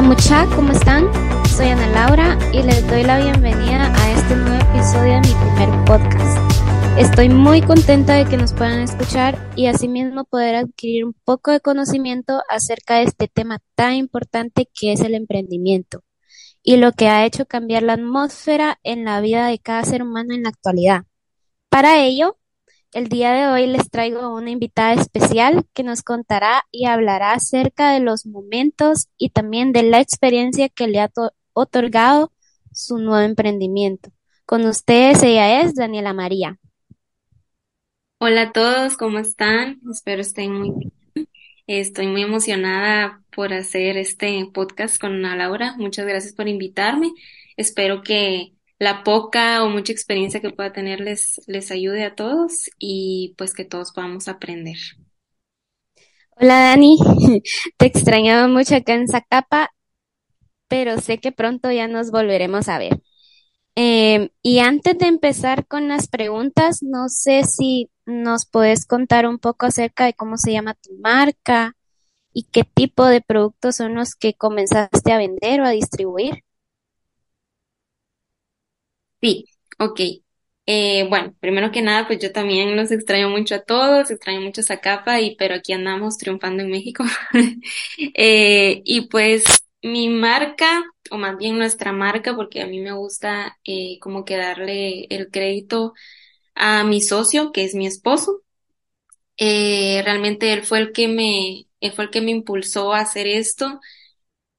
Hola mucha, ¿cómo están? Soy Ana Laura y les doy la bienvenida a este nuevo episodio de mi primer podcast. Estoy muy contenta de que nos puedan escuchar y asimismo poder adquirir un poco de conocimiento acerca de este tema tan importante que es el emprendimiento y lo que ha hecho cambiar la atmósfera en la vida de cada ser humano en la actualidad. Para ello, el día de hoy les traigo una invitada especial que nos contará y hablará acerca de los momentos y también de la experiencia que le ha otorgado su nuevo emprendimiento. Con ustedes ella es Daniela María. Hola a todos, ¿cómo están? Espero estén muy bien. Estoy muy emocionada por hacer este podcast con Ana Laura. Muchas gracias por invitarme. Espero que la poca o mucha experiencia que pueda tener les, les ayude a todos y pues que todos podamos aprender. Hola Dani, te extrañaba mucho acá en Zacapa, pero sé que pronto ya nos volveremos a ver. Em, y antes de empezar con las preguntas, no sé si nos puedes contar un poco acerca de cómo se llama tu marca y qué tipo de productos son los que comenzaste a vender o a distribuir. Sí, ok. Eh, bueno, primero que nada, pues yo también los extraño mucho a todos, extraño mucho Zacapa, y, pero aquí andamos triunfando en México. Eh, y pues mi marca, o más bien nuestra marca, porque a mí me gusta eh, como que darle el crédito a mi socio, que es mi esposo. Realmente él fue el que me, él fue el que me impulsó a hacer esto.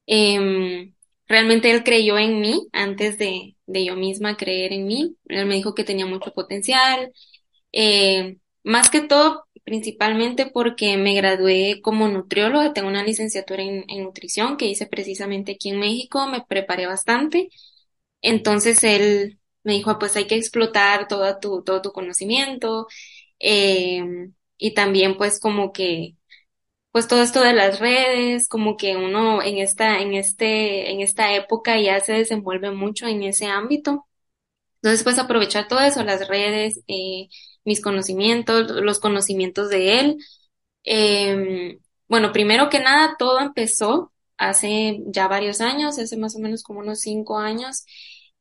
Em, realmente él creyó en mí antes de, de yo misma creer en mí. Él me dijo que tenía mucho potencial. Eh, más que todo, principalmente porque me gradué como nutrióloga, tengo una licenciatura en, nutrición que hice precisamente aquí en México, me preparé bastante. Entonces él me dijo, ah, pues hay que explotar todo tu, todo tu conocimiento. Eh, y también pues como que pues todo esto de las redes, como que uno en esta, en este, en esta época ya se desenvuelve mucho en ese ámbito. Entonces, pues aprovechar todo eso, las redes, eh, mis conocimientos, los conocimientos de él. Eh, bueno, primero que nada, todo empezó hace ya varios años, hace más o menos como unos cinco años,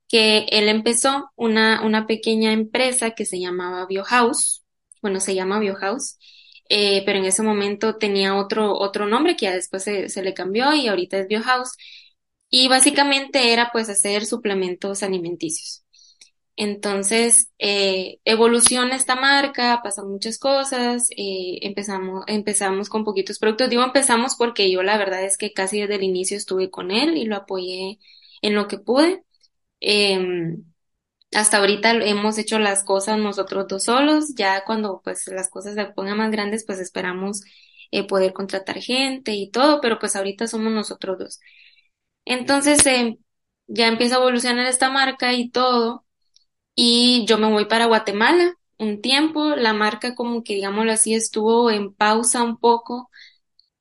que él empezó una, una pequeña empresa que se llamaba Biohouse. Bueno, se llama Biohouse eh, pero en ese momento tenía otro, otro nombre que ya después se, se le cambió y ahorita es Biohouse. Y básicamente era pues hacer suplementos alimenticios. Entonces, eh, evoluciona esta marca, pasan muchas cosas, eh, empezamos, empezamos con poquitos productos. Digo empezamos porque yo la verdad es que casi desde el inicio estuve con él y lo apoyé en lo que pude. Eh, hasta ahorita hemos hecho las cosas nosotros dos solos, ya cuando pues las cosas se pongan más grandes pues esperamos eh, poder contratar gente y todo, pero pues ahorita somos nosotros dos. Entonces eh, ya empieza a evolucionar esta marca y todo y yo me voy para Guatemala un tiempo, la marca como que digámoslo así estuvo en pausa un poco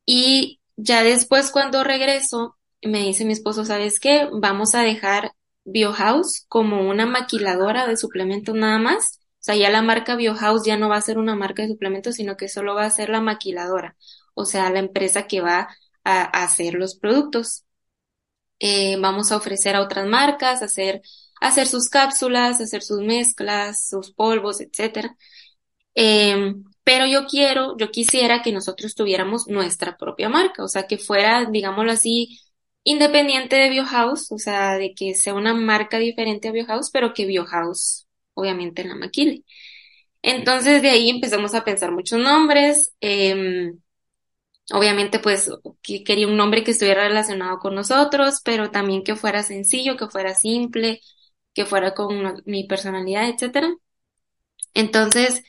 y ya después cuando regreso me dice mi esposo, ¿sabes qué? Vamos a dejar Biohouse como una maquiladora de suplementos nada más. O sea, ya la marca Biohouse ya no va a ser una marca de suplementos, sino que solo va a ser la maquiladora. O sea, la empresa que va a, hacer los productos. Eh, vamos a ofrecer a otras marcas, hacer, hacer sus cápsulas, hacer sus mezclas, sus polvos, etcétera. Eh, pero yo quiero, yo quisiera que nosotros tuviéramos nuestra propia marca, o sea, que fuera, digámoslo así, independiente de Biohouse, o sea, de que sea una marca diferente a Biohouse, pero que Biohouse obviamente la maquile. Entonces de ahí empezamos a pensar muchos nombres. Eh, obviamente pues que quería un nombre que estuviera relacionado con nosotros, pero también que fuera sencillo, que fuera simple, que fuera con mi personalidad, etcétera. Entonces,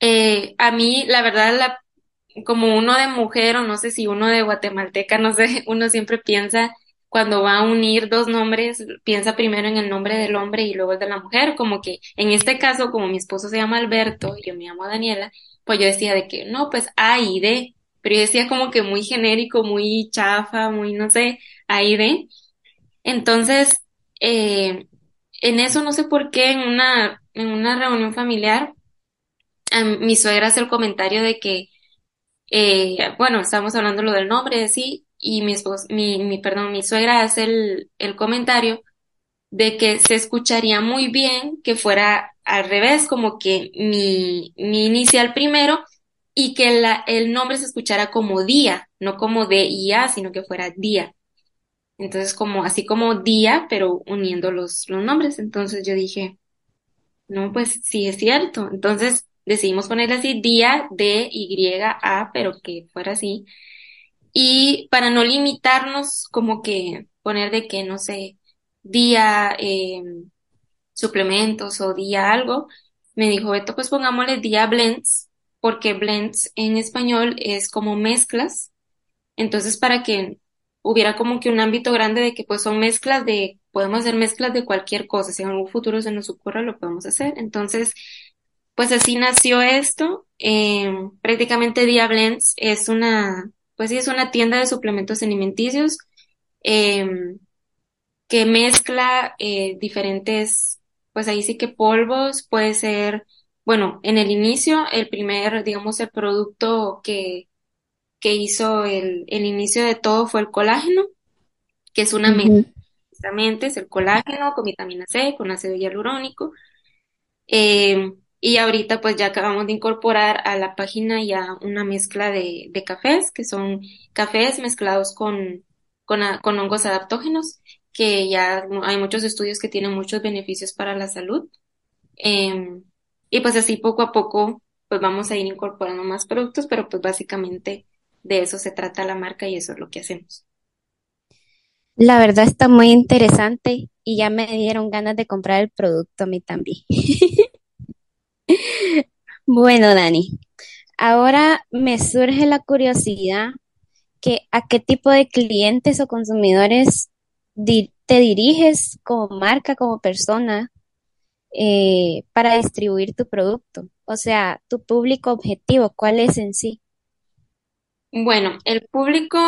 eh, a mí la verdad la como uno de mujer o no sé si uno de guatemalteca, no sé, uno siempre piensa cuando va a unir dos nombres, piensa primero en el nombre del hombre y luego el de la mujer, como que en este caso, como mi esposo se llama Alberto y yo me llamo Daniela, pues yo decía de que no, pues A y D, pero yo decía como que muy genérico, muy chafa, muy no sé, A y D. Entonces, eh, en eso no sé por qué en una, en una reunión familiar, mi suegra hace el comentario de que eh, bueno, estábamos hablando lo del nombre, sí, y mi esposo, mi, mi, perdón, mi suegra hace el, el comentario de que se escucharía muy bien que fuera al revés, como que mi, mi inicial primero y que la, el nombre se escuchara como día, no como D y A, sino que fuera día. Entonces, como, así como día, pero uniendo los, los nombres. Entonces yo dije, no, pues sí es cierto. Entonces decidimos ponerle así día, D, Y, A, pero que fuera así. Y para no limitarnos, como que poner de que, no sé, día eh, suplementos o día algo, me dijo, esto pues pongámosle día blends, porque blends en español es como mezclas. Entonces, para que hubiera como que un ámbito grande de que pues son mezclas de, podemos hacer mezclas de cualquier cosa, si en algún futuro se nos ocurra lo podemos hacer. Entonces, pues así nació esto. Eh, prácticamente Dia Blends es una, pues sí, es una tienda de suplementos alimenticios eh, que mezcla eh, diferentes, pues ahí sí que polvos, puede ser, bueno, en el inicio, el primer, digamos, el producto que, que hizo el, el inicio de todo fue el colágeno, que es una mezcla, precisamente es el colágeno con vitamina C, con ácido hialurónico. Eh, y ahorita pues ya acabamos de incorporar a la página ya una mezcla de, de cafés, que son cafés mezclados con, con, con hongos adaptógenos, que ya hay muchos estudios que tienen muchos beneficios para la salud. Eh, y pues así poco a poco pues vamos a ir incorporando más productos, pero pues básicamente de eso se trata la marca y eso es lo que hacemos. La verdad está muy interesante y ya me dieron ganas de comprar el producto a mí también. Bueno, Dani, ahora me surge la curiosidad que a qué tipo de clientes o consumidores te diriges como marca, como persona, eh, para distribuir tu producto. O sea, tu público objetivo, ¿cuál es en sí? Bueno, el público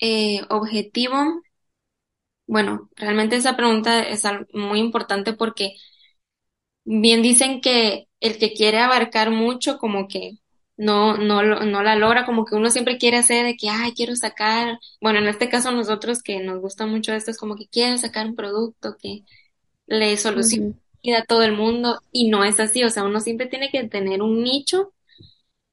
eh, objetivo, bueno, realmente esa pregunta es muy importante porque bien dicen que el que quiere abarcar mucho como que no, no, no la logra, como que uno siempre quiere hacer de que, ay, quiero sacar, bueno, en este caso nosotros que nos gusta mucho esto es como que quiero sacar un producto que le solucione vida a todo el mundo y no es así, o sea, uno siempre tiene que tener un nicho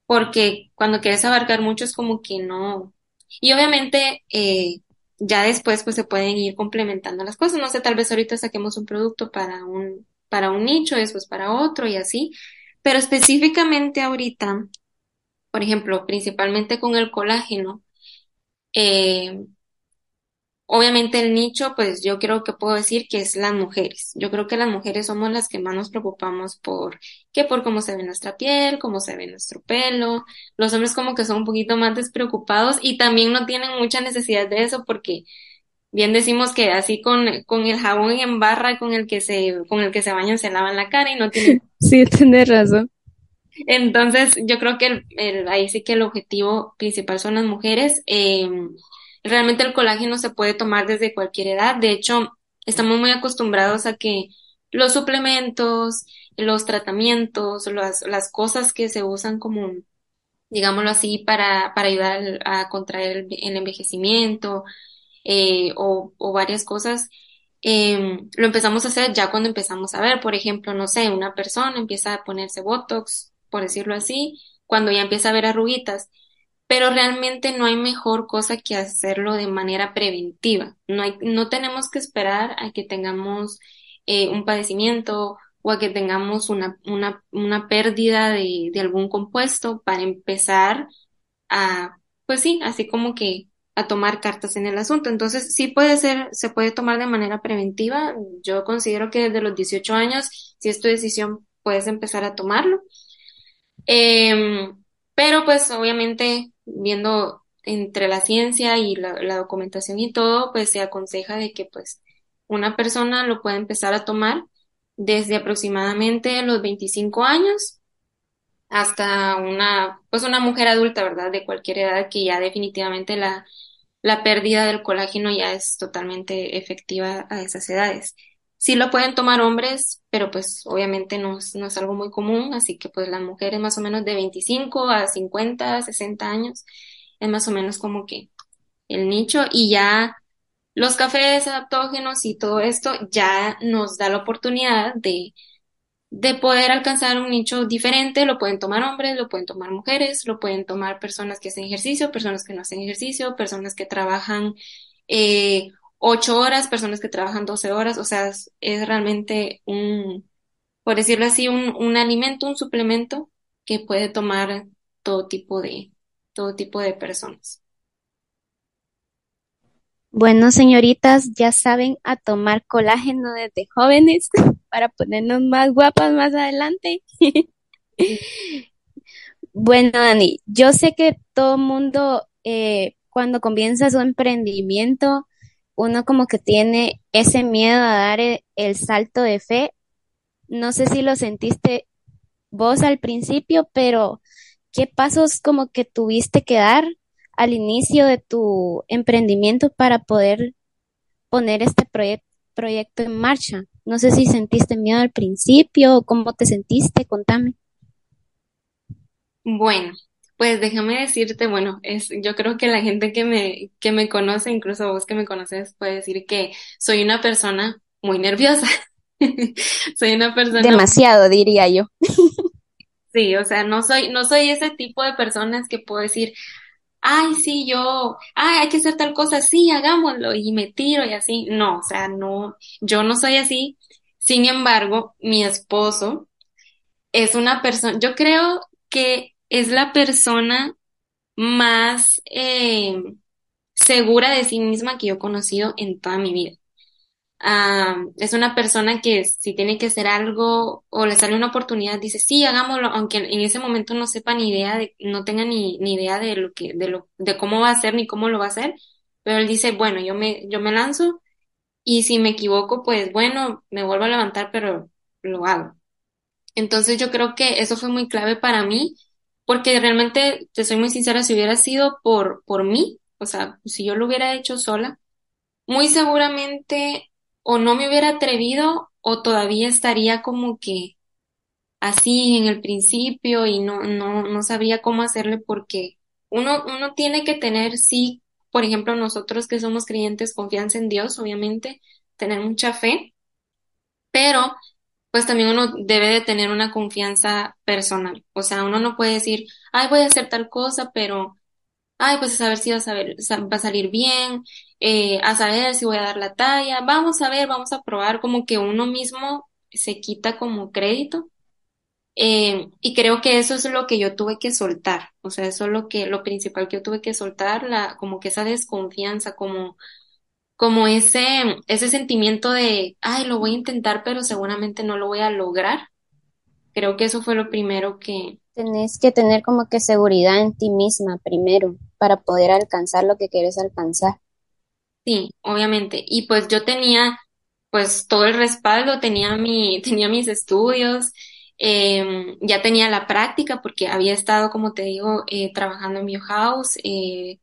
porque cuando quieres abarcar mucho es como que no. Y obviamente eh, ya después pues se pueden ir complementando las cosas. No sé, tal vez ahorita saquemos un producto para un, para un nicho, después para otro y así. Pero específicamente ahorita, por ejemplo, principalmente con el colágeno, eh, Obviamente el nicho, pues yo creo que puedo decir que es las mujeres. Yo creo que las mujeres somos las que más nos preocupamos por, que por cómo se ve nuestra piel, cómo se ve nuestro pelo. Los hombres como que son un poquito más despreocupados y también no tienen mucha necesidad de eso porque bien decimos que así con, con el jabón en barra con el que se, con el que se bañan se lavan la cara y no tienen Sí, tienes razón. entonces, yo creo que el, el- ahí sí que el objetivo principal son las mujeres. Eh, realmente el colágeno se puede tomar desde cualquier edad. De hecho, estamos muy acostumbrados a que los suplementos, los tratamientos, las, las cosas que se usan como, digámoslo así, para, para ayudar a contraer el, el envejecimiento, eh, o, varias cosas, eh, lo empezamos a hacer ya cuando empezamos a ver, por ejemplo, no sé, una persona empieza a ponerse Botox, por decirlo así, cuando ya empieza a ver arruguitas, pero realmente no hay mejor cosa que hacerlo de manera preventiva. No hay, no tenemos que esperar a que tengamos eh, un padecimiento o a que tengamos una, una, una pérdida de, de algún compuesto para empezar a, pues sí, así como que a tomar cartas en el asunto. Entonces, sí puede ser, se puede tomar de manera preventiva. Yo considero que desde los 18 años, si es tu decisión, puedes empezar a tomarlo. Em, pero pues obviamente viendo entre la ciencia y la, la documentación y todo, pues se aconseja de que pues una persona lo puede empezar a tomar desde aproximadamente los 25 años hasta una, pues una mujer adulta, ¿verdad? De cualquier edad que ya definitivamente la, la pérdida del colágeno ya es totalmente efectiva a esas edades. Sí lo pueden tomar hombres, pero pues obviamente no es, no es algo muy común, así que pues las mujeres más o menos de 25 a 50, 60 años es más o menos como que el nicho y ya los cafés adaptógenos y todo esto ya nos da la oportunidad de, de poder alcanzar un nicho diferente. Lo pueden tomar hombres, lo pueden tomar mujeres, lo pueden tomar personas que hacen ejercicio, personas que no hacen ejercicio, personas que trabajan eh, ocho horas, personas que trabajan doce horas. O sea, es, es realmente un, por decirlo así, un, un alimento, un suplemento que puede tomar todo tipo de, todo tipo de personas. Bueno, señoritas, ya saben a tomar colágeno desde jóvenes para ponernos más guapas más adelante. Bueno, Dani, yo sé que todo mundo eh, cuando comienza su emprendimiento, uno como que tiene ese miedo a dar e- el, salto de fe. No sé si lo sentiste vos al principio, pero ¿qué pasos como que tuviste que dar al inicio de tu emprendimiento para poder poner este proyec- proyecto en marcha? No sé si sentiste miedo al principio o cómo te sentiste, contame. Bueno, pues déjame decirte, bueno, es, yo creo que la gente que me, que me conoce, incluso vos que me conoces, puede decir que soy una persona muy nerviosa. Soy una persona, Demasiado, diría yo. sí, o sea, no soy, no soy ese tipo de personas que puedo decir, ay, sí, yo, ay, hay que hacer tal cosa, sí, hagámoslo, y me tiro y así. No, o sea, no, yo no soy así. Sin embargo, mi esposo es una persona, yo creo que es la persona más eh, segura de sí misma que yo he conocido en toda mi vida. Es una persona que si tiene que hacer algo o le sale una oportunidad, dice, sí, hagámoslo, aunque en ese momento no sepa ni idea de, no tenga ni, ni idea de lo que, de lo, de cómo va a ser ni cómo lo va a hacer, pero él dice, bueno, yo me, yo me lanzo y si me equivoco, pues bueno, me vuelvo a levantar, pero lo hago. Entonces yo creo que eso fue muy clave para mí, porque realmente, te soy muy sincera, si hubiera sido por, por mí, o sea, si yo lo hubiera hecho sola, muy seguramente o no me hubiera atrevido o todavía estaría como que así en el principio y no, no, no sabría cómo hacerle porque uno, uno tiene que tener, sí, por ejemplo, nosotros que somos creyentes, confianza en Dios, obviamente, tener mucha fe, pero pues también uno debe de tener una confianza personal. O sea, uno no puede decir, ay, voy a hacer tal cosa, pero, ay, pues a saber si va a salir bien, eh, a saber si voy a dar la talla, vamos a ver, vamos a probar, como que uno mismo se quita como crédito. Eh, y creo que eso es lo que yo tuve que soltar. O sea, eso es lo que, lo principal que yo tuve que soltar, la, como que esa desconfianza, como como ese, ese sentimiento de, ay, lo voy a intentar, pero seguramente no lo voy a lograr. Creo que eso fue lo primero que, Tenés que tener como que seguridad en ti misma primero para poder alcanzar lo que quieres alcanzar. Sí, obviamente. Y pues yo tenía, pues todo el respaldo, tenía mi, tenía mis estudios, eh, ya tenía la práctica porque había estado, como te digo, eh, trabajando en Biohouse, eh,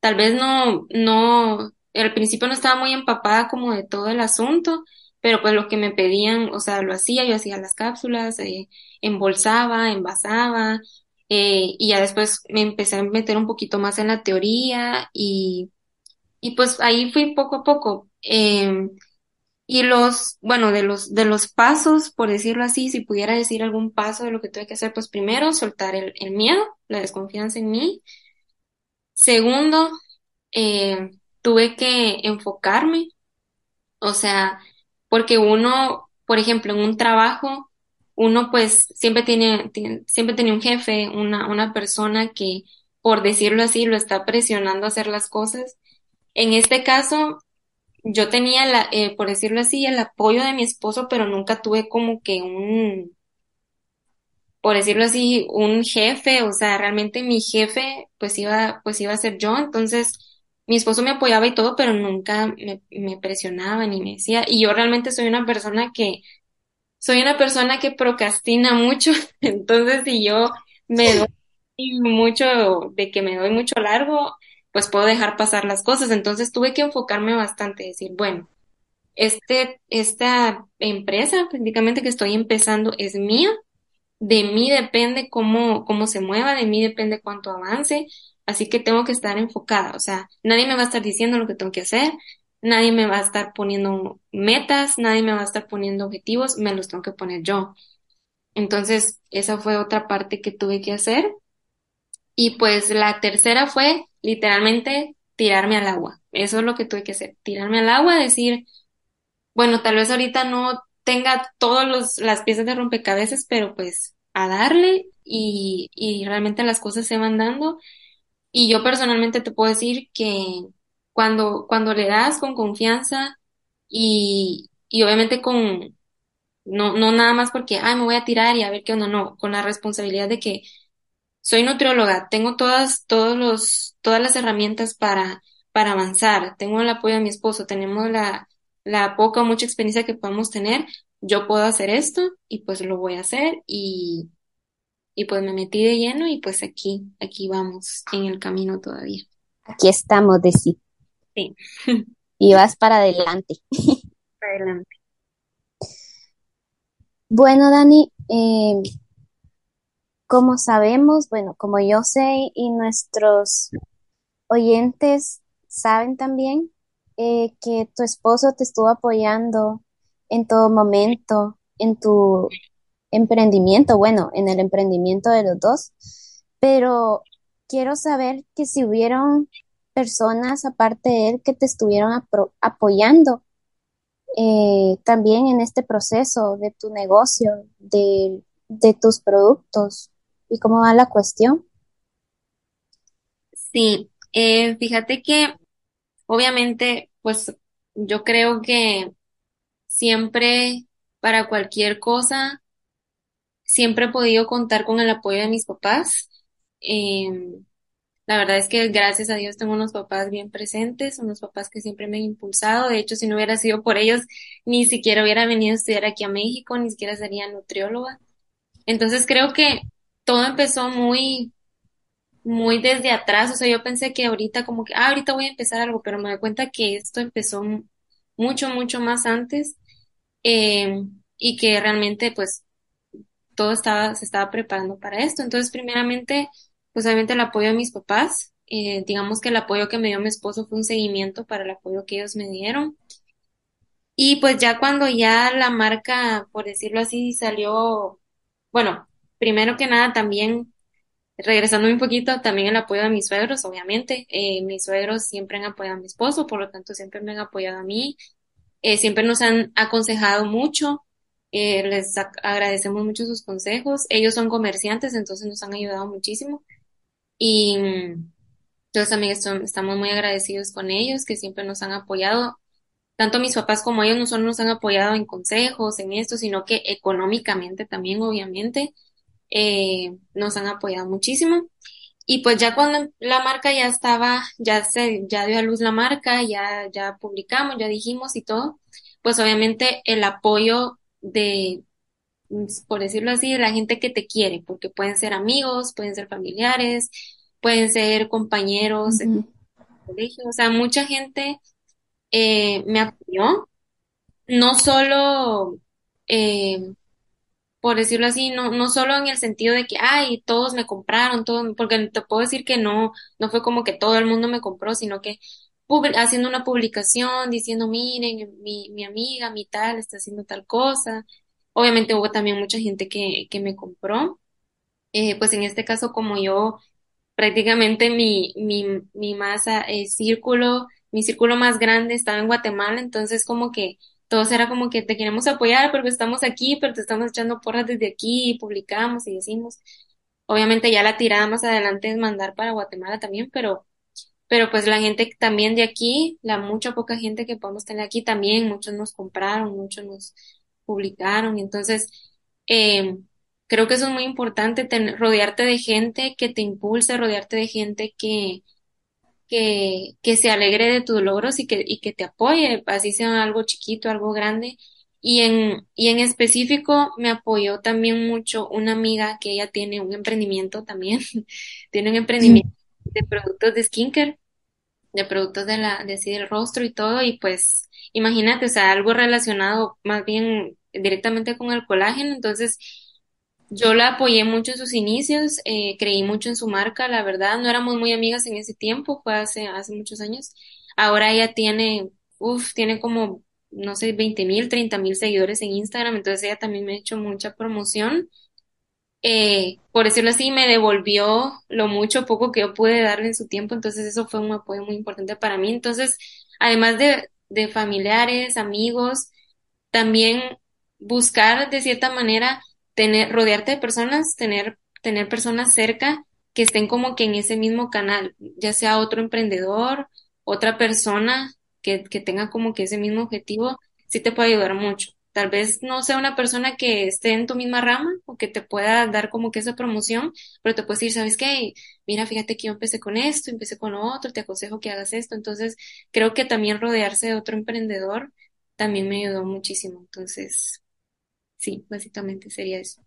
Tal vez no, no, al principio no estaba muy empapada como de todo el asunto, pero pues lo que me pedían, o sea, lo hacía, yo hacía las cápsulas, eh, embolsaba, envasaba, eh, y ya después me empecé a meter un poquito más en la teoría y, y pues ahí fui poco a poco. Eh, y los, bueno, de los, de los pasos, por decirlo así, si pudiera decir algún paso de lo que tuve que hacer, pues primero soltar el, el miedo, la desconfianza en mí. Segundo, eh, tuve que enfocarme, o sea, porque uno, por ejemplo, en un trabajo, uno pues siempre tiene, tiene- siempre tiene un jefe, una, una persona que, por decirlo así, lo está presionando a hacer las cosas. En este caso, yo tenía la, eh, por decirlo así, el apoyo de mi esposo, pero nunca tuve como que un, por decirlo así, un jefe, o sea, realmente mi jefe pues iba, pues iba a ser yo, entonces mi esposo me apoyaba y todo, pero nunca me, me presionaba ni me decía, y yo realmente soy una persona que, soy una persona que procrastina mucho, entonces si yo me doy mucho, de que me doy mucho largo, pues puedo dejar pasar las cosas, entonces tuve que enfocarme bastante, decir, bueno, este, esta empresa prácticamente que estoy empezando es mía. De mí depende cómo, cómo se mueva, de mí depende cuánto avance, así que tengo que estar enfocada, o sea, nadie me va a estar diciendo lo que tengo que hacer, nadie me va a estar poniendo metas, nadie me va a estar poniendo objetivos, me los tengo que poner yo. Entonces, esa fue otra parte que tuve que hacer. Y pues la tercera fue literalmente tirarme al agua. Eso es lo que tuve que hacer, tirarme al agua, decir, bueno, tal vez ahorita no tenga todas las piezas de rompecabezas, pero pues a darle y, y realmente las cosas se van dando. Y yo personalmente te puedo decir que cuando, cuando le das con confianza y, y obviamente con, no, no nada más porque, ay, me voy a tirar y a ver qué onda, no, con la responsabilidad de que soy nutrióloga, tengo todas, todos los, todas las herramientas para, para avanzar, tengo el apoyo de mi esposo, tenemos la, la poca o mucha experiencia que podamos tener, yo puedo hacer esto y pues lo voy a hacer y, y pues me metí de lleno y pues aquí, aquí vamos en el camino todavía. Aquí estamos, de Sí. Y vas para adelante. Para adelante. Bueno, Dani, eh, como sabemos, bueno, como yo sé y nuestros oyentes saben también, eh, que tu esposo te estuvo apoyando en todo momento en tu emprendimiento, bueno, en el emprendimiento de los dos, pero quiero saber que si hubieron personas aparte de él que te estuvieron apoyando eh, también en este proceso de tu negocio, de, de tus productos y cómo va la cuestión. Sí, eh, fíjate que obviamente, pues yo creo que siempre para cualquier cosa, siempre he podido contar con el apoyo de mis papás. Em, la verdad es que gracias a Dios tengo unos papás bien presentes, unos papás que siempre me han impulsado. De hecho, si no hubiera sido por ellos, ni siquiera hubiera venido a estudiar aquí a México, ni siquiera sería nutrióloga. Entonces creo que todo empezó muy, muy desde atrás. O sea, yo pensé que ahorita como que, ah, ahorita voy a empezar algo, pero me doy cuenta que esto empezó mucho, mucho más antes. Eh, y que realmente pues todo estaba, se estaba preparando para esto. Entonces, primeramente, pues obviamente el apoyo de mis papás, eh, digamos que el apoyo que me dio mi esposo fue un seguimiento para el apoyo que ellos me dieron. Y pues ya cuando ya la marca, por decirlo así, salió, bueno, primero que nada también, regresando un poquito, también el apoyo de mis suegros, obviamente. Eh, mis suegros siempre han apoyado a mi esposo, por lo tanto siempre me han apoyado a mí. Eh, siempre nos han aconsejado mucho. les agradecemos mucho sus consejos. Ellos son comerciantes, entonces nos han ayudado muchísimo. Y entonces también estamos muy agradecidos con ellos, que siempre nos han apoyado. Tanto mis papás como ellos no solo nos han apoyado en consejos, en esto, sino que económicamente también, obviamente, eh, nos han apoyado muchísimo. Y pues ya cuando la marca ya estaba, ya se, ya dio a luz la marca, ya, ya publicamos, ya dijimos y todo, pues obviamente el apoyo de, por decirlo así, de la gente que te quiere, porque pueden ser amigos, pueden ser familiares, pueden ser compañeros colegio, o sea, mucha gente eh, me apoyó, no solo eh, por decirlo así, no, no solo en el sentido de que, ay, todos me compraron, todo, porque te puedo decir que no, no fue como que todo el mundo me compró, sino que haciendo una publicación diciendo, miren, mi, mi amiga, mi tal, está haciendo tal cosa. Obviamente hubo también mucha gente que, que me compró. Eh, pues en este caso, como yo, prácticamente mi, mi, mi masa, eh, círculo, mi círculo más grande estaba en Guatemala, entonces como que todos era como que te queremos apoyar porque estamos aquí, pero te estamos echando porras desde aquí y publicamos y decimos. Obviamente ya la tirada más adelante es mandar para Guatemala también, pero, pero pues la gente también de aquí, la mucha poca gente que podemos tener aquí también, muchos nos compraron, muchos nos publicaron, entonces eh, creo que eso es muy importante, rodearte de gente que te impulse, rodearte de gente que, que, que se alegre de tus logros y que, y que te apoye, así sea algo chiquito, algo grande. Y en, y en específico me apoyó también mucho una amiga que ella tiene un emprendimiento también, tiene un emprendimiento de productos de skincare, de productos de la, de así del rostro y todo, y pues imagínate, o sea, algo relacionado más bien directamente con el colágeno, entonces Yo la apoyé mucho en sus inicios, eh, creí mucho en su marca, la verdad. No éramos muy amigas en ese tiempo, fue hace, hace muchos años. Ahora ella tiene, uff, tiene como, no sé, veinte mil, treinta mil seguidores en Instagram, entonces ella también me ha hecho mucha promoción. Eh, por decirlo así, me devolvió lo mucho poco que yo pude darle en su tiempo, entonces eso fue un apoyo muy importante para mí. Entonces, además de, de familiares, amigos, también buscar de cierta manera tener, rodearte de personas, tener, tener personas cerca que estén como que en ese mismo canal, ya sea otro emprendedor, otra persona que, que tenga como que ese mismo objetivo, sí te puede ayudar mucho. Tal vez no sea una persona que esté en tu misma rama o que te pueda dar como que esa promoción, pero te puedes decir, ¿sabes qué? Mira, fíjate que yo empecé con esto, empecé con lo otro, te aconsejo que hagas esto. Entonces, creo que también rodearse de otro emprendedor también me ayudó muchísimo. Entonces, sí, básicamente sería eso.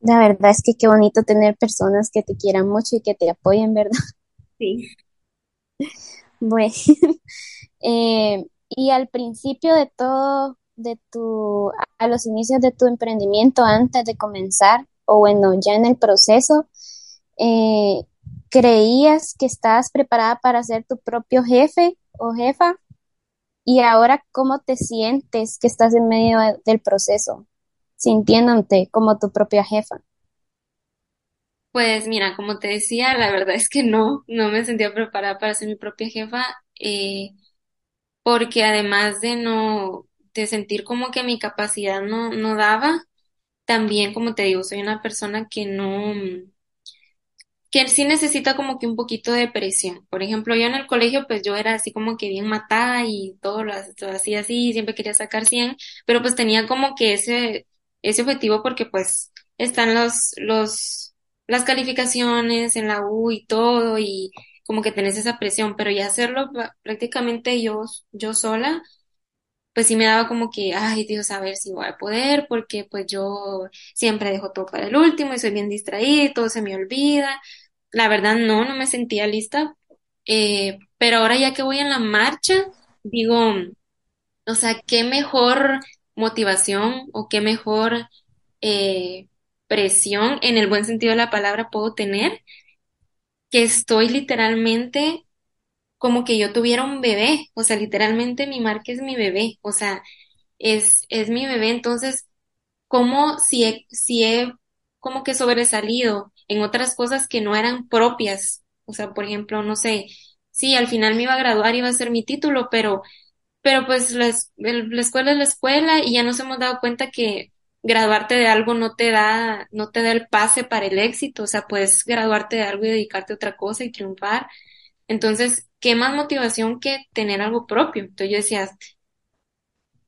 La verdad es que qué bonito tener personas que te quieran mucho y que te apoyen, ¿verdad? Sí. Bueno, eh, y al principio de todo, de tu, a los inicios de tu emprendimiento, antes de comenzar, o bueno, ya en el proceso, eh, ¿creías que estabas preparada para ser tu propio jefe o jefa? Y ahora, ¿cómo te sientes que estás en medio de- del proceso, sintiéndote como tu propia jefa? Pues mira, como te decía, la verdad es que no, no me sentía preparada para ser mi propia jefa, eh, porque además de no, de sentir como que mi capacidad no, no daba, también, como te digo, soy una persona que no, que sí necesita como que un poquito de presión. Por ejemplo, yo en el colegio, pues yo era así como que bien matada y todo lo, hacía así, siempre quería sacar 100, pero pues tenía como que ese, ese objetivo porque pues están los, los, las calificaciones en la U y todo y como que tenés esa presión, pero ya hacerlo prácticamente yo, yo sola, pues sí me daba como que, ay Dios, a ver si voy a poder, porque pues yo siempre dejo todo para el último y soy bien distraída todo se me olvida. La verdad, no, no me sentía lista. Eh, pero ahora ya que voy en la marcha, digo, o sea, qué mejor motivación o qué mejor eh, presión en el buen sentido de la palabra puedo tener, que estoy literalmente como que yo tuviera un bebé, o sea, literalmente mi marca es mi bebé, o sea, es, es mi bebé, entonces como si he, si he como que sobresalido en otras cosas que no eran propias. O sea, por ejemplo, no sé, sí, al final me iba a graduar, iba a ser mi título, pero, pero pues la, la escuela es la escuela y ya nos hemos dado cuenta que graduarte de algo no te da, no te da el pase para el éxito. O sea, puedes graduarte de algo y dedicarte a otra cosa y triunfar. Entonces, ¿qué más motivación que tener algo propio? Entonces yo decía,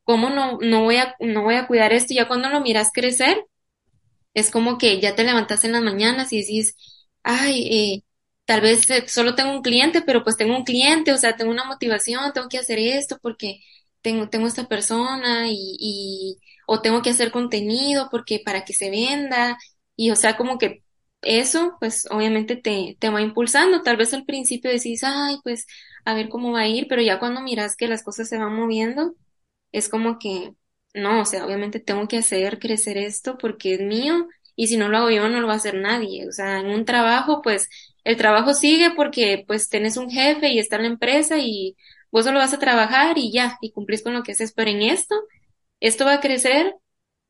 ¿cómo no, no voy a, no voy a cuidar esto? Ya cuando lo miras crecer, es como que ya te levantas en las mañanas y decís, ay, eh, tal vez eh, solo tengo un cliente, pero pues tengo un cliente, o sea, tengo una motivación, tengo que hacer esto porque tengo, tengo esta persona y, y, o tengo que hacer contenido porque para que se venda, y o sea, como que eso, pues obviamente te, te va impulsando. Tal vez al principio decís, ay, pues a ver cómo va a ir, pero ya cuando miras que las cosas se van moviendo, es como que, no, o sea, obviamente tengo que hacer crecer esto porque es mío y si no lo hago yo no lo va a hacer nadie. O sea, en un trabajo, pues el trabajo sigue porque pues tenés un jefe y está en la empresa y vos solo vas a trabajar y ya, y cumplís con lo que haces. Pero en esto, esto va a crecer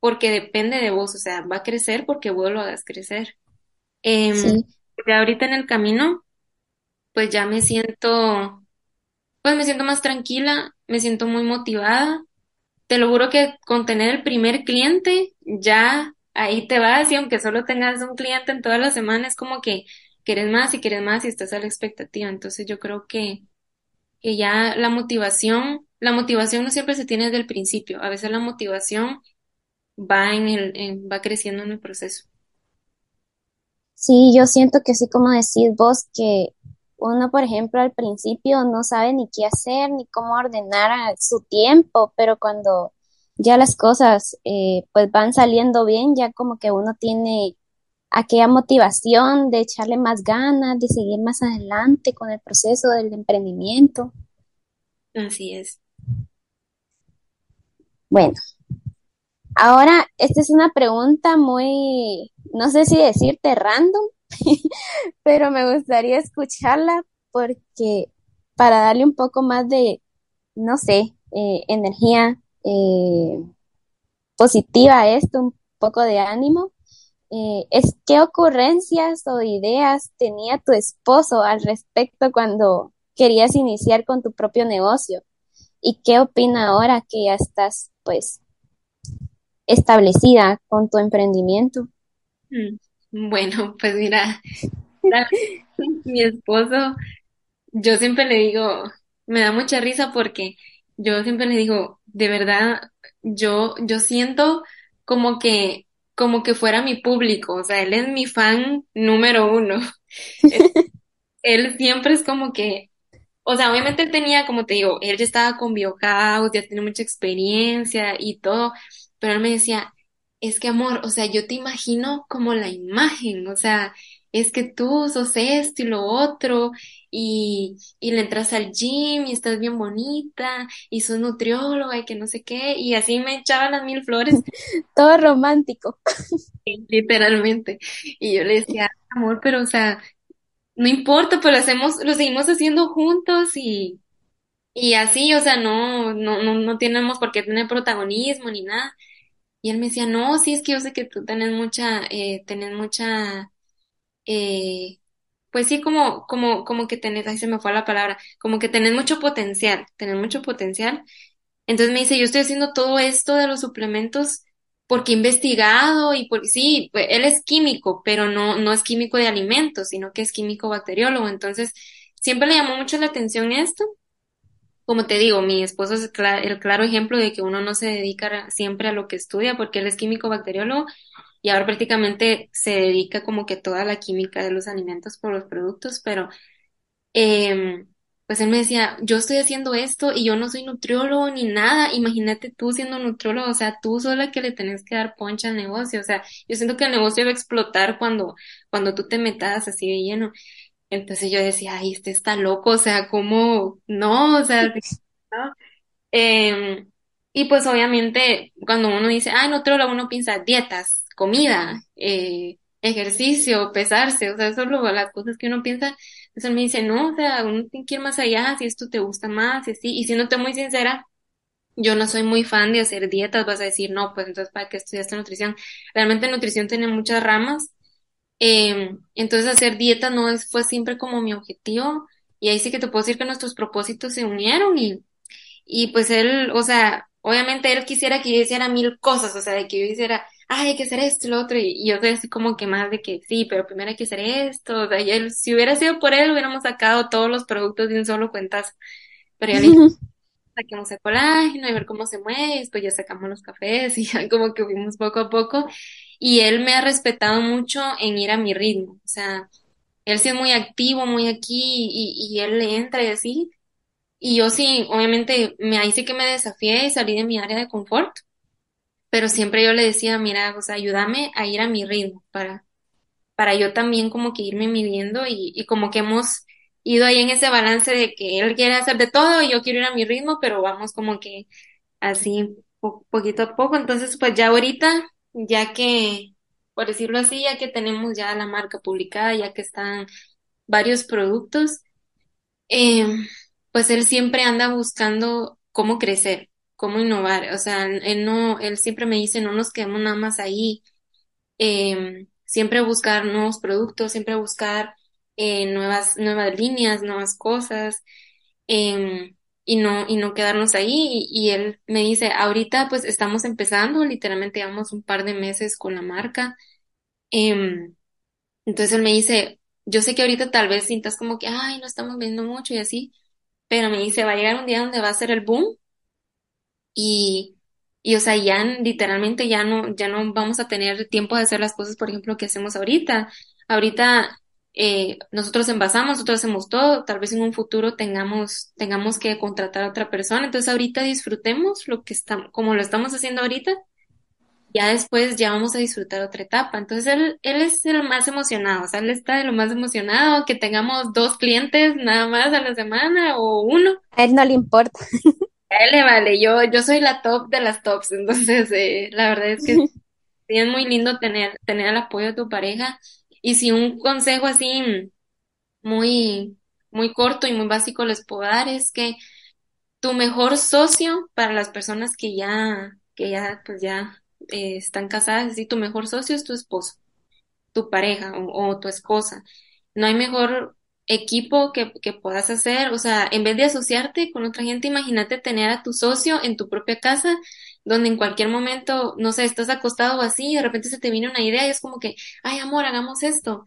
porque depende de vos, o sea, va a crecer porque vos lo hagas crecer. Em, Sí, ahorita en el camino, pues ya me siento, pues me siento más tranquila, me siento muy motivada te lo juro que con tener el primer cliente, ya ahí te vas y aunque solo tengas un cliente en toda la semana, es como que quieres más y quieres más y estás a la expectativa. Entonces yo creo que, que ya la motivación, la motivación no siempre se tiene desde el principio. A veces la motivación va en el, va creciendo en el proceso. sí, yo siento que sí, como decís vos, que uno, por ejemplo, al principio no sabe ni qué hacer, ni cómo ordenar su tiempo, pero cuando ya las cosas eh, pues van saliendo bien, ya como que uno tiene aquella motivación de echarle más ganas, de seguir más adelante con el proceso del emprendimiento. Así es. Bueno. Ahora, esta es una pregunta muy, no sé si decirte random, pero me gustaría escucharla porque para darle un poco más de, no sé, eh, energía eh, positiva a esto, un poco de ánimo, eh, es qué ocurrencias o ideas tenía tu esposo al respecto cuando querías iniciar con tu propio negocio y qué opina ahora que ya estás pues establecida con tu emprendimiento. Mm, Bueno, pues mira, mi esposo, yo siempre le digo, me da mucha risa porque yo siempre le digo, de verdad, yo, yo siento como que, como que fuera mi público, o sea, él es mi fan número uno. Él siempre es como que O sea, obviamente él tenía, como te digo, él ya estaba con Biohouse, ya tiene mucha experiencia y todo, pero él me decía, es que amor, o sea, yo te imagino como la imagen, o sea, es que tú sos esto y lo otro, y, y le entras al gym y estás bien bonita, y sos nutrióloga y que no sé qué, y así me echaba las mil flores, Todo romántico. literalmente. Y yo le decía, amor, pero o sea, no importa, pero lo hacemos, lo seguimos haciendo juntos y Y así, o sea, no, no, no, no tenemos por qué tener protagonismo ni nada. Y él me decía, no, sí, es que yo sé que tú tenés mucha, eh, tenés mucha, eh, pues sí, como, como, como que tenés, ahí se me fue la palabra, como que tenés mucho potencial, tenés mucho potencial. Entonces me dice, yo estoy haciendo todo esto de los suplementos porque he investigado y porque sí, pues, él es químico, pero no, no es químico de alimentos, sino que es químico bacteriólogo. Entonces, siempre le llamó mucho la atención esto. Como te digo, mi esposo es el claro ejemplo de que uno no se dedica siempre a lo que estudia porque él es químico bacteriólogo y ahora prácticamente se dedica como que toda la química de los alimentos por los productos, pero em, pues él me decía, yo estoy haciendo esto y yo no soy nutriólogo ni nada, imagínate tú siendo nutriólogo, o sea, tú sola que le tenés que dar poncha al negocio, o sea, yo siento que el negocio va a explotar cuando, cuando tú te metas así de lleno. Entonces yo decía, ay, este está loco, o sea, ¿cómo? No, o sea, ¿no? Em, y pues obviamente cuando uno dice, ah, no, otro uno piensa dietas, comida, eh, ejercicio, pesarse, o sea, eso es lo, las cosas que uno piensa. Entonces él me dice, no, o sea, uno tiene que ir más allá, si esto te gusta más, y así. Y siéndote muy sincera, yo no soy muy fan de hacer dietas, vas a decir, no, pues entonces, ¿para qué estudiaste nutrición? Realmente nutrición tiene muchas ramas eh, entonces hacer dieta no es, fue siempre como mi objetivo y ahí sí que te puedo decir que nuestros propósitos se unieron y, y pues él, o sea, obviamente él quisiera que yo hiciera mil cosas, o sea, de que yo hiciera, ay, hay que hacer esto y lo otro y, yo soy así como que más de que sí, pero primero hay que hacer esto, o sea, y él, si hubiera sido por él hubiéramos sacado todos los productos de un solo cuentazo, pero ya le dije, saquemos el colágeno y ver cómo se mueve, y después ya sacamos los cafés y ya como que fuimos poco a poco. Y él me ha respetado mucho en ir a mi ritmo. O sea, él sí es muy activo, muy aquí y, y él le entra y así. Y yo sí, obviamente, me, ahí sí que me desafié y salí de mi área de confort, pero siempre yo le decía, mira, o sea, ayúdame a ir a mi ritmo para, para yo también como que irme midiendo y, y como que hemos ido ahí en ese balance de que él quiere hacer de todo y yo quiero ir a mi ritmo, pero vamos como que así po- poquito a poco. Entonces, pues ya ahorita, ya que, por decirlo así, ya que tenemos ya la marca publicada, ya que están varios productos, eh, pues él siempre anda buscando cómo crecer, cómo innovar. O sea, él no, él siempre me dice, no nos quedemos nada más ahí eh, siempre buscar nuevos productos, siempre buscar eh, nuevas, nuevas líneas, nuevas cosas, eh, y no, y no quedarnos ahí. Y, y él me dice, ahorita pues estamos empezando, literalmente llevamos un par de meses con la marca. eh, entonces él me dice, yo sé que ahorita tal vez sientas como que, ay, no estamos viendo mucho y así, pero me dice, va a llegar un día donde va a ser el boom y, y o sea, ya literalmente ya no, ya no vamos a tener tiempo de hacer las cosas, por ejemplo, que hacemos ahorita. Ahorita eh, nosotros envasamos, nosotros hacemos todo, tal vez en un futuro tengamos, tengamos que contratar a otra persona. Entonces ahorita disfrutemos lo que estamos, como lo estamos haciendo ahorita, ya después ya vamos a disfrutar otra etapa. Entonces él, él es el más emocionado, o sea, él está de lo más emocionado, que tengamos dos clientes nada más a la semana o uno. A él no le importa. A él le vale, yo, yo soy la top de las tops, entonces eh, la verdad es que sí es muy lindo tener, tener el apoyo de tu pareja. Y si un consejo así muy, muy corto y muy básico les puedo dar es que tu mejor socio para las personas que ya, que ya, pues ya eh, están casadas, es tu mejor socio es tu esposo, tu pareja o, o tu esposa. No hay mejor equipo que, que puedas hacer, o sea, en vez de asociarte con otra gente, imagínate tener a tu socio en tu propia casa, donde en cualquier momento, no sé, estás acostado o así, y de repente se te viene una idea y es como que, ay, amor, hagamos esto.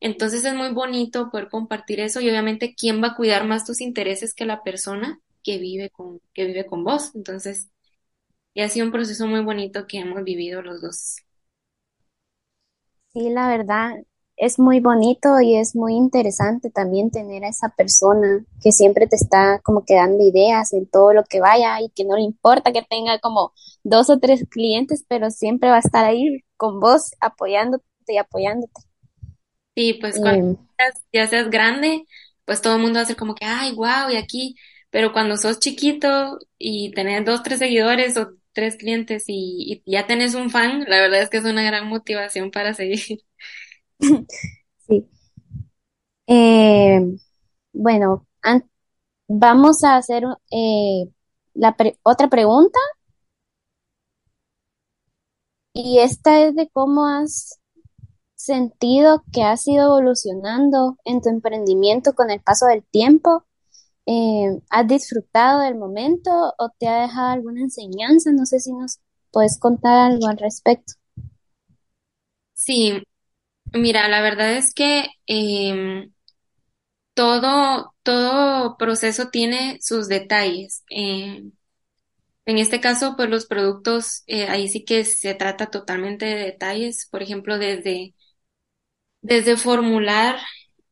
Entonces es muy bonito poder compartir eso y obviamente quién va a cuidar más tus intereses que la persona que vive con, que vive con vos. Entonces, y ha sido un proceso muy bonito que hemos vivido los dos. Sí, la verdad es muy bonito y es muy interesante también tener a esa persona que siempre te está como que dando ideas en todo lo que vaya y que no le importa que tenga como dos o tres clientes, pero siempre va a estar ahí con vos apoyándote y apoyándote. Sí, pues cuando Em, ya seas grande, pues todo el mundo va a ser como que, ay, wow, y aquí, pero cuando sos chiquito y tenés dos, tres seguidores o tres clientes y, y ya tenés un fan, la verdad es que es una gran motivación para seguir. sí. Em, bueno, vamos a hacer eh, la pre- otra pregunta y esta es de cómo has sentido que has ido evolucionando en tu emprendimiento con el paso del tiempo. Eh, ¿has disfrutado del momento o te ha dejado alguna enseñanza? No sé si nos puedes contar algo al respecto. Sí, mira, la verdad es que em, todo, todo proceso tiene sus detalles. Em, en este caso, pues los productos, eh, ahí sí que se trata totalmente de detalles. Por ejemplo, desde desde formular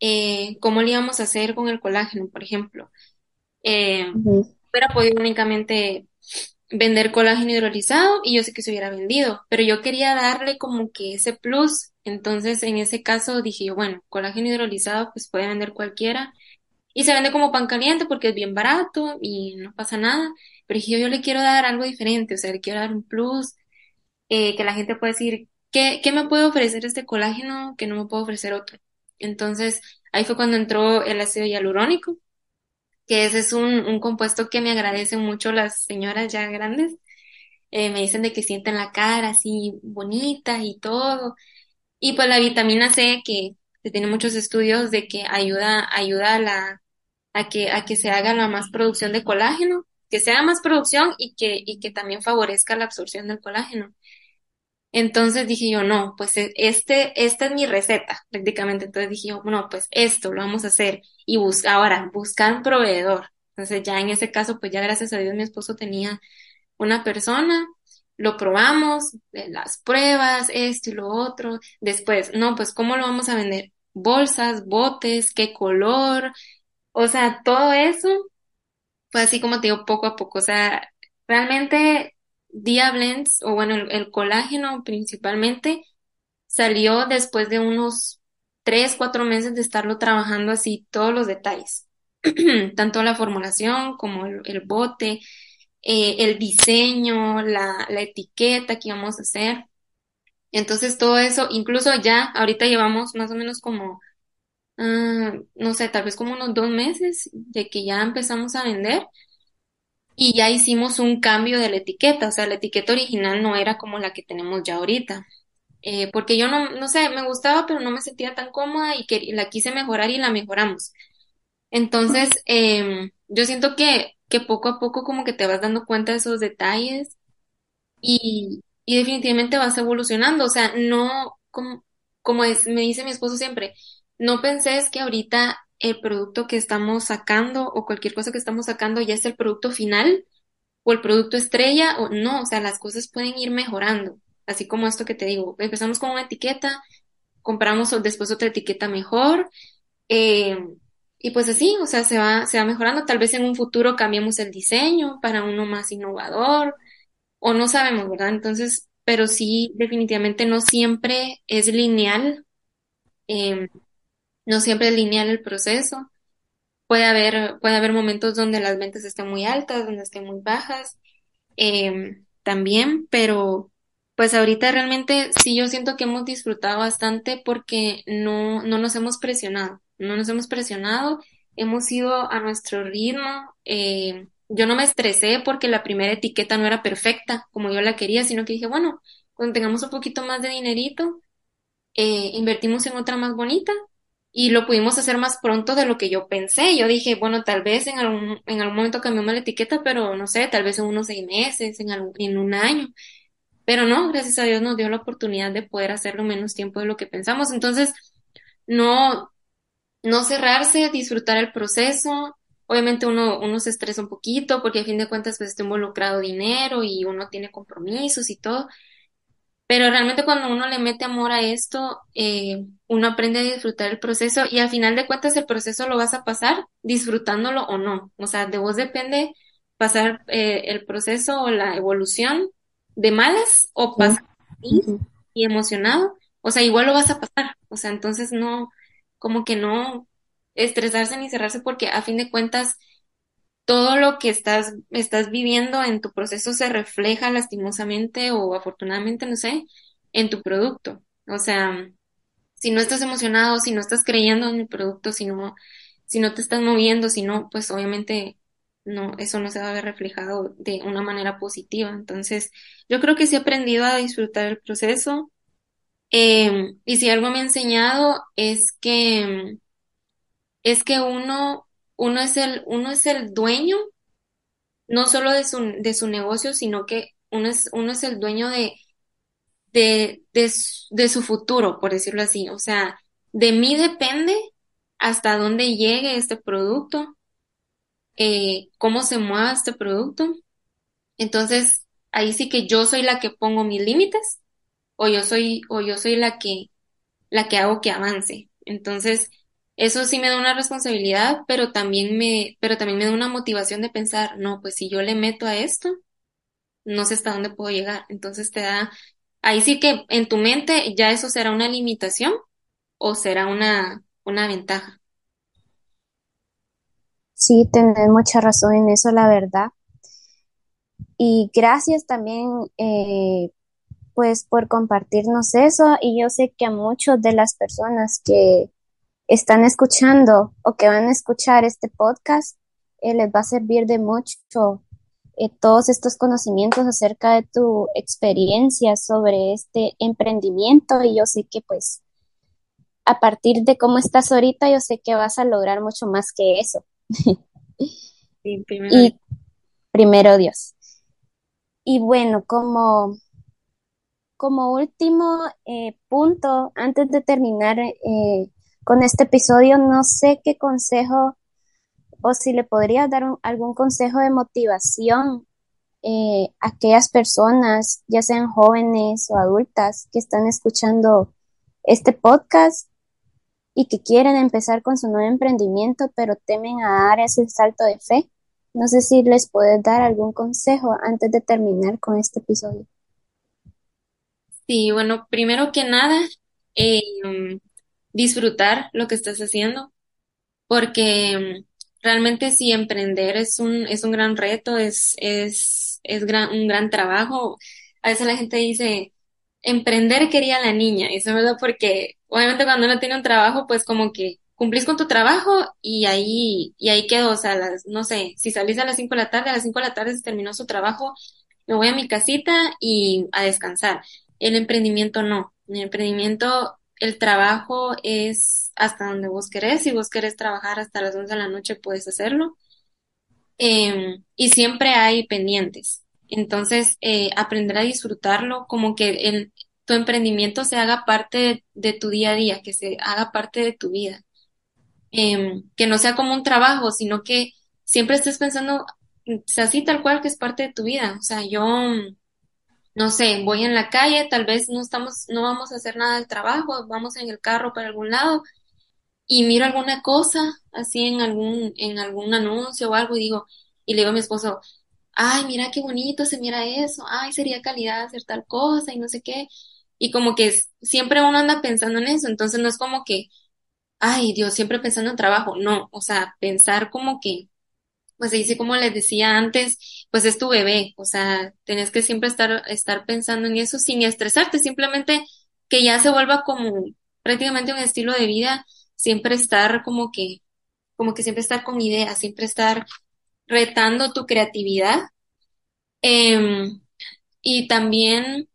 eh, cómo le íbamos a hacer con el colágeno, por ejemplo. Eh, Ujú, hubiera podido únicamente vender colágeno hidrolizado y yo sé que se hubiera vendido, pero yo quería darle como que ese plus. Entonces, en ese caso dije yo, bueno, colágeno hidrolizado pues puede vender cualquiera y se vende como pan caliente porque es bien barato y no pasa nada, pero dije yo, yo le quiero dar algo diferente, o sea, le quiero dar un plus eh, que la gente puede decir, ¿qué, qué me puede ofrecer este colágeno que no me puede ofrecer otro? Entonces, ahí fue cuando entró el ácido hialurónico, que ese es un, un compuesto que me agradecen mucho las señoras ya grandes. Eh, me dicen de que sienten la cara así bonita y todo. Y pues la vitamina C, que se tiene muchos estudios de que ayuda, ayuda a la, a que, a que se haga la más producción de colágeno, que se haga más producción y que, y que también favorezca la absorción del colágeno. Entonces dije yo, no, pues e- este, esta es mi receta, prácticamente. Entonces dije yo, no, pues esto lo vamos a hacer. Y bus ahora, buscar un proveedor. Entonces ya en ese caso, pues ya gracias a Dios mi esposo tenía una persona, lo probamos, eh, las pruebas, esto y lo otro. Después, no, pues ¿cómo lo vamos a vender? Bolsas, botes, qué color, o sea, todo eso fue así como te digo, poco a poco. O sea, realmente Dia Blends, o bueno, el, colágeno principalmente, salió después de unos tres, cuatro meses de estarlo trabajando así todos los detalles. Tanto la formulación como el bote, eh, el diseño, la, la etiqueta que íbamos a hacer. Entonces todo eso, incluso ya, ahorita llevamos más o menos como, ah, no sé, tal vez como unos dos meses de que ya empezamos a vender. Y ya hicimos un cambio de la etiqueta, o sea, la etiqueta original no era como la que tenemos ya ahorita, Eh, porque yo no, no sé, me gustaba, pero no me sentía tan cómoda y que la quise mejorar y la mejoramos. Entonces, em, yo siento que, que poco a poco como que te vas dando cuenta de esos detalles y, y definitivamente vas evolucionando, o sea, no, como, como es, me dice mi esposo siempre, no penses que ahorita el producto que estamos sacando o cualquier cosa que estamos sacando ya es el producto final o el producto estrella o no, o sea, las cosas pueden ir mejorando, así como esto que te digo, empezamos con una etiqueta, compramos después otra etiqueta mejor, eh, y pues así, o sea, se va, se va mejorando, tal vez en un futuro cambiemos el diseño para uno más innovador, o no sabemos, ¿verdad? Entonces, pero sí, definitivamente no siempre es lineal, eh, no siempre es lineal el proceso. puede haber, puede haber momentos donde las ventas estén muy altas, donde estén muy bajas, em, también, pero pues ahorita realmente sí yo siento que hemos disfrutado bastante porque no, no nos hemos presionado, no nos hemos presionado, hemos ido a nuestro ritmo, eh, yo no me estresé porque la primera etiqueta no era perfecta como yo la quería, sino que dije, bueno, cuando tengamos un poquito más de dinerito, eh, invertimos en otra más bonita y lo pudimos hacer más pronto de lo que yo pensé. Yo dije, bueno, tal vez en algún, en algún momento cambiamos la etiqueta, pero no sé, tal vez en unos seis meses, en, algún, en un año. Pero no, gracias a Dios nos dio la oportunidad de poder hacerlo menos tiempo de lo que pensamos. Entonces, no, no cerrarse, disfrutar el proceso. Obviamente uno, uno se estresa un poquito porque a fin de cuentas pues está involucrado dinero y uno tiene compromisos y todo, pero realmente cuando uno le mete amor a esto, eh, uno aprende a disfrutar el proceso y al final de cuentas el proceso lo vas a pasar disfrutándolo o no. O sea, de vos depende pasar eh, el proceso o la evolución de malas o pasar feliz y emocionado. O sea, igual lo vas a pasar. O sea, entonces no, como que no estresarse ni cerrarse porque a fin de cuentas todo lo que estás, estás viviendo en tu proceso se refleja lastimosamente o afortunadamente, no sé, en tu producto. O sea, si no estás emocionado, si no estás creyendo en el producto, si no, si no te estás moviendo, si no, pues obviamente no, eso no se va a ver reflejado de una manera positiva. Entonces, yo creo que sí he aprendido a disfrutar el proceso. Eh, y si algo me ha enseñado es que, es que uno uno es el, uno es el dueño, no solo de su, de su negocio, sino que uno es, uno es el dueño de, de, de, su futuro, por decirlo así. O sea, de mí depende hasta dónde llegue este producto, eh, cómo se mueva este producto. Entonces, ahí sí que yo soy la que pongo mis límites, o yo soy, o yo soy la que, la que hago que avance. Entonces, eso sí me da una responsabilidad, pero también me, pero también me da una motivación de pensar, no, pues si yo le meto a esto, no sé hasta dónde puedo llegar. Entonces te da, ahí sí que en tu mente ya eso será una limitación o será una, una ventaja. Sí, tenés mucha razón en eso, la verdad. Y gracias también, eh, pues, por compartirnos eso. Y yo sé que a muchos de las personas que están escuchando o que van a escuchar este podcast, eh, les va a servir de mucho eh, todos estos conocimientos acerca de tu experiencia sobre este emprendimiento y yo sé que pues a partir de cómo estás ahorita, yo sé que vas a lograr mucho más que eso. primero. Y primero Dios. Y bueno, como, como último eh, punto, antes de terminar, con este episodio. No sé qué consejo o si le podría dar algún consejo de motivación eh, a aquellas personas, ya sean jóvenes o adultas, que están escuchando este podcast y que quieren empezar con su nuevo emprendimiento, pero temen a dar ese salto de fe. No sé si les puedes dar algún consejo antes de terminar con este episodio. Sí, bueno, primero que nada, eh, disfrutar lo que estás haciendo, porque mm, realmente si emprender es un, es un gran reto, es, es, es gran, un gran trabajo. A veces la gente dice, emprender quería la niña, y eso es verdad porque obviamente cuando uno tiene un trabajo, pues como que cumplís con tu trabajo y ahí, y ahí quedó, o sea, las, no sé, si salís a las 5 de la tarde, a las 5 de la tarde se terminó su trabajo, me voy a mi casita y a descansar. El emprendimiento no. El emprendimiento el trabajo es hasta donde vos querés. Si vos querés trabajar hasta las 11 de la noche, puedes hacerlo. Em, y siempre hay pendientes. Entonces, eh, aprender a disfrutarlo, como que el, tu emprendimiento se haga parte de, tu día a día, que se haga parte de tu vida. Em, que no sea como un trabajo, sino que siempre estés pensando, o sea, así tal cual que es parte de tu vida. O sea, yo no sé, voy en la calle, tal vez no estamos, no vamos a hacer nada del trabajo, vamos en el carro para algún lado y miro alguna cosa así en algún, en algún anuncio o algo y digo, y le digo a mi esposo, ay, mira qué bonito se mira eso, ay, sería calidad hacer tal cosa y no sé qué. Y como que siempre uno anda pensando en eso, entonces no es como que ay Dios, siempre pensando en trabajo. No, o sea, pensar como que, pues dice como les decía antes, pues es tu bebé, o sea, tenés que siempre estar, estar pensando en eso sin estresarte, simplemente que ya se vuelva como prácticamente un estilo de vida, siempre estar como que, como que siempre estar con ideas, siempre estar retando tu creatividad. Em, y también,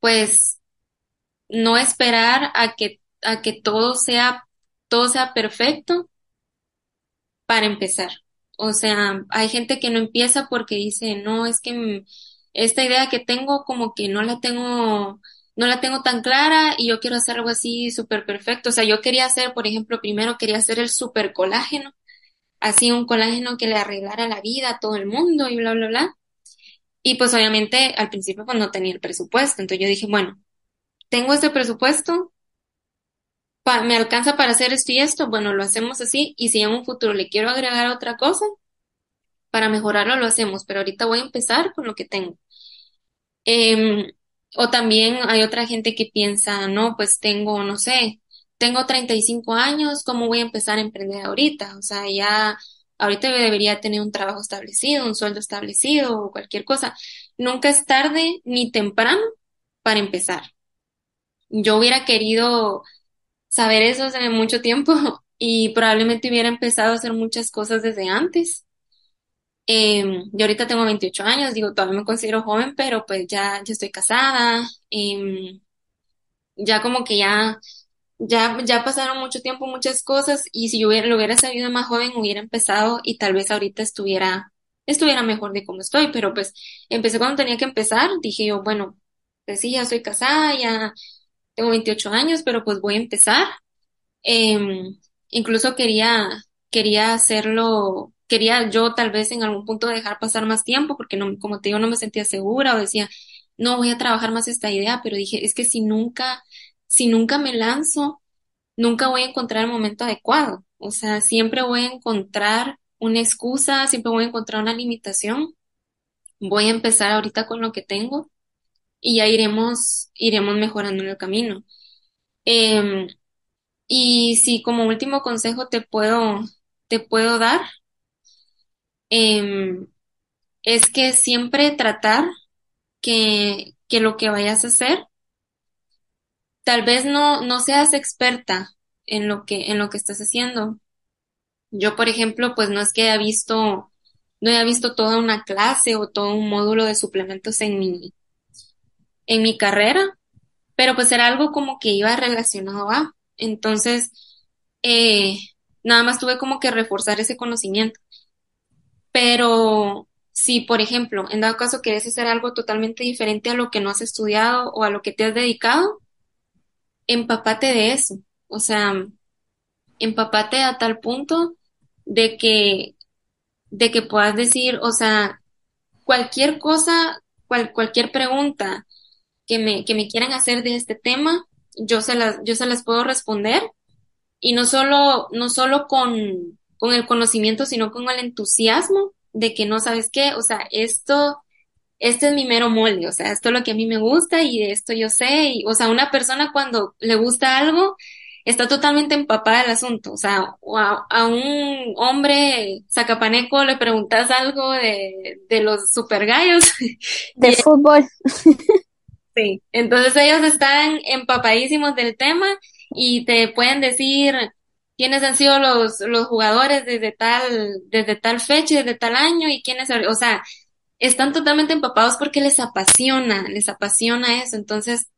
pues, no esperar a que, a que todo sea, todo sea perfecto para empezar. O sea, hay gente que no empieza porque dice, no, es que esta idea que tengo como que no la tengo, no la tengo tan clara y yo quiero hacer algo así súper perfecto. O sea, yo quería hacer, por ejemplo, primero quería hacer el super colágeno, así un colágeno que le arreglara la vida a todo el mundo y bla, bla, bla. Y pues obviamente al principio pues no tenía el presupuesto. Entonces yo dije, bueno, tengo este presupuesto, me alcanza para hacer esto y esto, bueno, lo hacemos así. Y si en un futuro le quiero agregar otra cosa, para mejorarlo lo hacemos, pero ahorita voy a empezar con lo que tengo. Em, o también hay otra gente que piensa, no, pues tengo, no sé, tengo 35 años, ¿cómo voy a empezar a emprender ahorita? O sea, ya ahorita yo debería tener un trabajo establecido, un sueldo establecido o cualquier cosa. Nunca es tarde ni temprano para empezar. Yo hubiera querido saber eso hace mucho tiempo y probablemente hubiera empezado a hacer muchas cosas desde antes. Em, yo ahorita tengo 28 años, digo, todavía me considero joven, pero pues ya, ya estoy casada, em, ya como que ya, ya, ya pasaron mucho tiempo, muchas cosas, y si yo hubiera, lo hubiera sabido más joven, hubiera empezado y tal vez ahorita estuviera, estuviera mejor de cómo estoy, pero pues empecé cuando tenía que empezar, dije yo, bueno, pues sí, ya soy casada, ya tengo 28 años, pero pues voy a empezar. Em, incluso quería, quería hacerlo, quería yo tal vez en algún punto dejar pasar más tiempo porque no, como te digo, no me sentía segura o decía, no voy a trabajar más esta idea, pero dije, es que si nunca, si nunca me lanzo, nunca voy a encontrar el momento adecuado. O sea, siempre voy a encontrar una excusa, siempre voy a encontrar una limitación. Voy a empezar ahorita con lo que tengo y ya iremos, iremos mejorando en el camino. Em, y si como último consejo te puedo, te puedo dar, em, es que siempre tratar que, que lo que vayas a hacer, tal vez no, no seas experta en lo que, en lo que estás haciendo. Yo, por ejemplo, pues no es que haya visto, no haya visto toda una clase o todo un módulo de suplementos en mi, en mi carrera, pero pues era algo como que iba relacionado a. Entonces, eh, nada más tuve como que reforzar ese conocimiento. Pero si, por ejemplo, en dado caso quieres hacer algo totalmente diferente a lo que no has estudiado o a lo que te has dedicado, empapate de eso. O sea, empapate a tal punto de que, de que puedas decir, o sea, cualquier cosa, cual- cualquier pregunta que me, que me quieran hacer de este tema, yo se las, yo se las puedo responder. Y no solo, no solo con, con el conocimiento, sino con el entusiasmo de que no sabes qué, o sea, esto, este es mi mero mole, o sea, esto es lo que a mí me gusta y de esto yo sé, y, o sea, una persona cuando le gusta algo, está totalmente empapada del asunto, o sea, a, a un hombre zacapaneco le preguntas algo de, de los super gallos. De fútbol. Sí, entonces ellos están empapadísimos del tema y te pueden decir quiénes han sido los, los jugadores desde tal, desde tal fecha, desde tal año y quiénes, o sea, están totalmente empapados porque les apasiona, les apasiona eso. Entonces,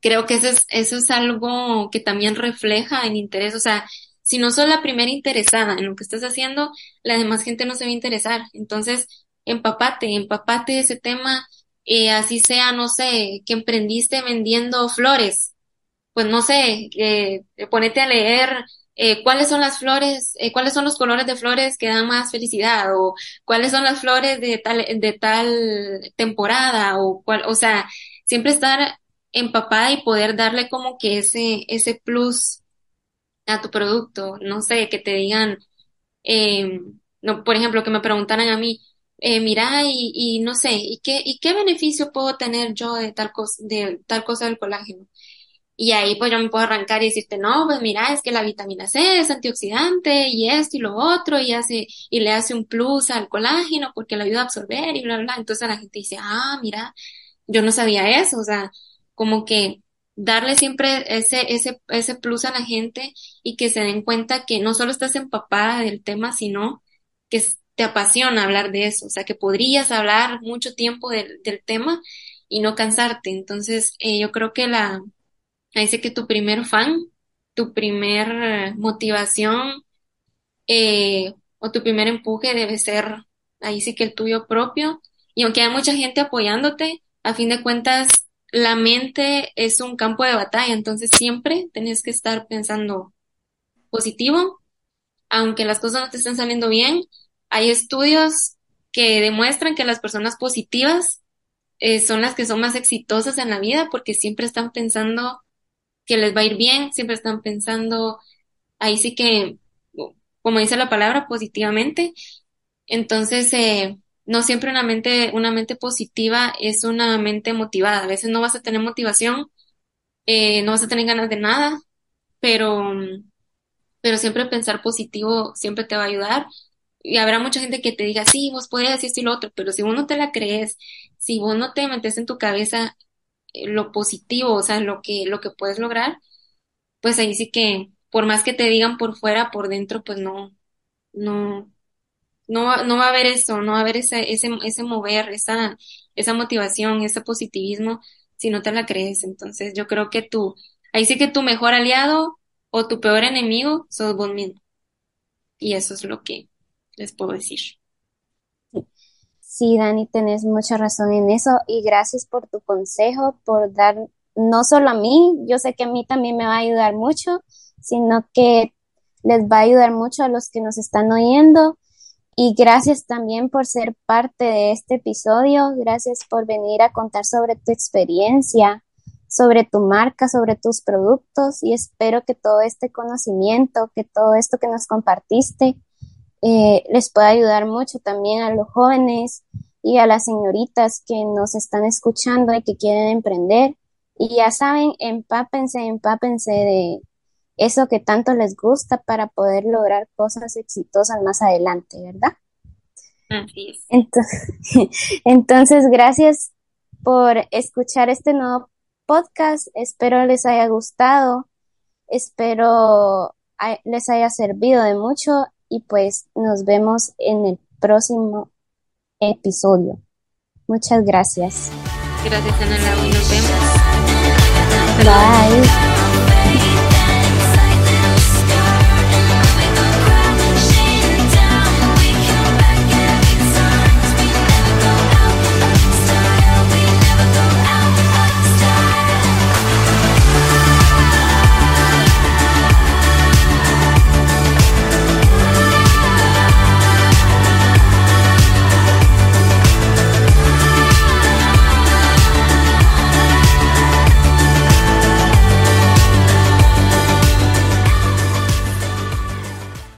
creo que eso es, eso es algo que también refleja el interés. O sea, si no sos la primera interesada en lo que estás haciendo, la demás gente no se va a interesar. Entonces, empapate, empapate ese tema, eh, así sea, no sé, que emprendiste vendiendo flores. Pues no sé, eh, ponete a leer eh, cuáles son las flores, eh, cuáles son los colores de flores que dan más felicidad o cuáles son las flores de tal, de tal temporada o cuál, o sea, siempre estar empapada y poder darle como que ese, ese plus a tu producto. No sé, que te digan, eh, no, por ejemplo, que me preguntaran a mí, eh, mira, y, y no sé, ¿y qué, y qué beneficio puedo tener yo de tal cosa, de tal cosa del colágeno? Y ahí pues yo me puedo arrancar y decirte, no, pues mira, es que la vitamina C es antioxidante y esto y lo otro y hace, y le hace un plus al colágeno porque le ayuda a absorber y bla, bla. Entonces la gente dice, ah, mira, yo no sabía eso. O sea, como que darle siempre ese, ese, ese plus a la gente y que se den cuenta que no solo estás empapada del tema, sino que te apasiona hablar de eso. O sea, que podrías hablar mucho tiempo del, tema y no cansarte. Entonces, eh, yo creo que la, Ahí dice que tu primer fan, tu primer eh, motivación eh, o tu primer empuje debe ser ahí sí que el tuyo propio. Y aunque hay mucha gente apoyándote, a fin de cuentas la mente es un campo de batalla, entonces siempre tenés que estar pensando positivo, aunque las cosas no te estén saliendo bien. Hay estudios que demuestran que las personas positivas eh, son las que son más exitosas en la vida porque siempre están pensando que les va a ir bien, siempre están pensando, ahí sí que, como dice la palabra, positivamente. Entonces, eh, no siempre una mente, una mente positiva es una mente motivada. A veces no vas a tener motivación, eh, no vas a tener ganas de nada, pero, pero siempre pensar positivo siempre te va a ayudar. Y habrá mucha gente que te diga, sí, vos podés decir esto y lo otro, pero si vos no te la crees, si vos no te metes en tu cabeza lo positivo, o sea, lo que, lo que puedes lograr, pues ahí sí que, por más que te digan por fuera, por dentro, pues no, no, no, no va a haber eso, no va a haber ese, ese, ese mover, esa, esa motivación, ese positivismo, si no te la crees. Entonces, yo creo que tú, ahí sí que tu mejor aliado o tu peor enemigo sos vos mismo. Y eso es lo que les puedo decir. Sí, Dani, tenés mucha razón en eso y gracias por tu consejo, por dar no solo a mí, yo sé que a mí también me va a ayudar mucho, sino que les va a ayudar mucho a los que nos están oyendo. Y gracias también por ser parte de este episodio. Gracias por venir a contar sobre tu experiencia, sobre tu marca, sobre tus productos. Y espero que todo este conocimiento, que todo esto que nos compartiste, eh, les puede ayudar mucho también a los jóvenes y a las señoritas que nos están escuchando y que quieren emprender. Y ya saben, empápense, empápense de eso que tanto les gusta para poder lograr cosas exitosas más adelante, ¿verdad? Entonces, entonces, gracias por escuchar este nuevo podcast. Espero les haya gustado. Espero les haya servido de mucho y pues nos vemos en el próximo episodio. Muchas gracias. Gracias, Ana Laura. Nos vemos. Bye.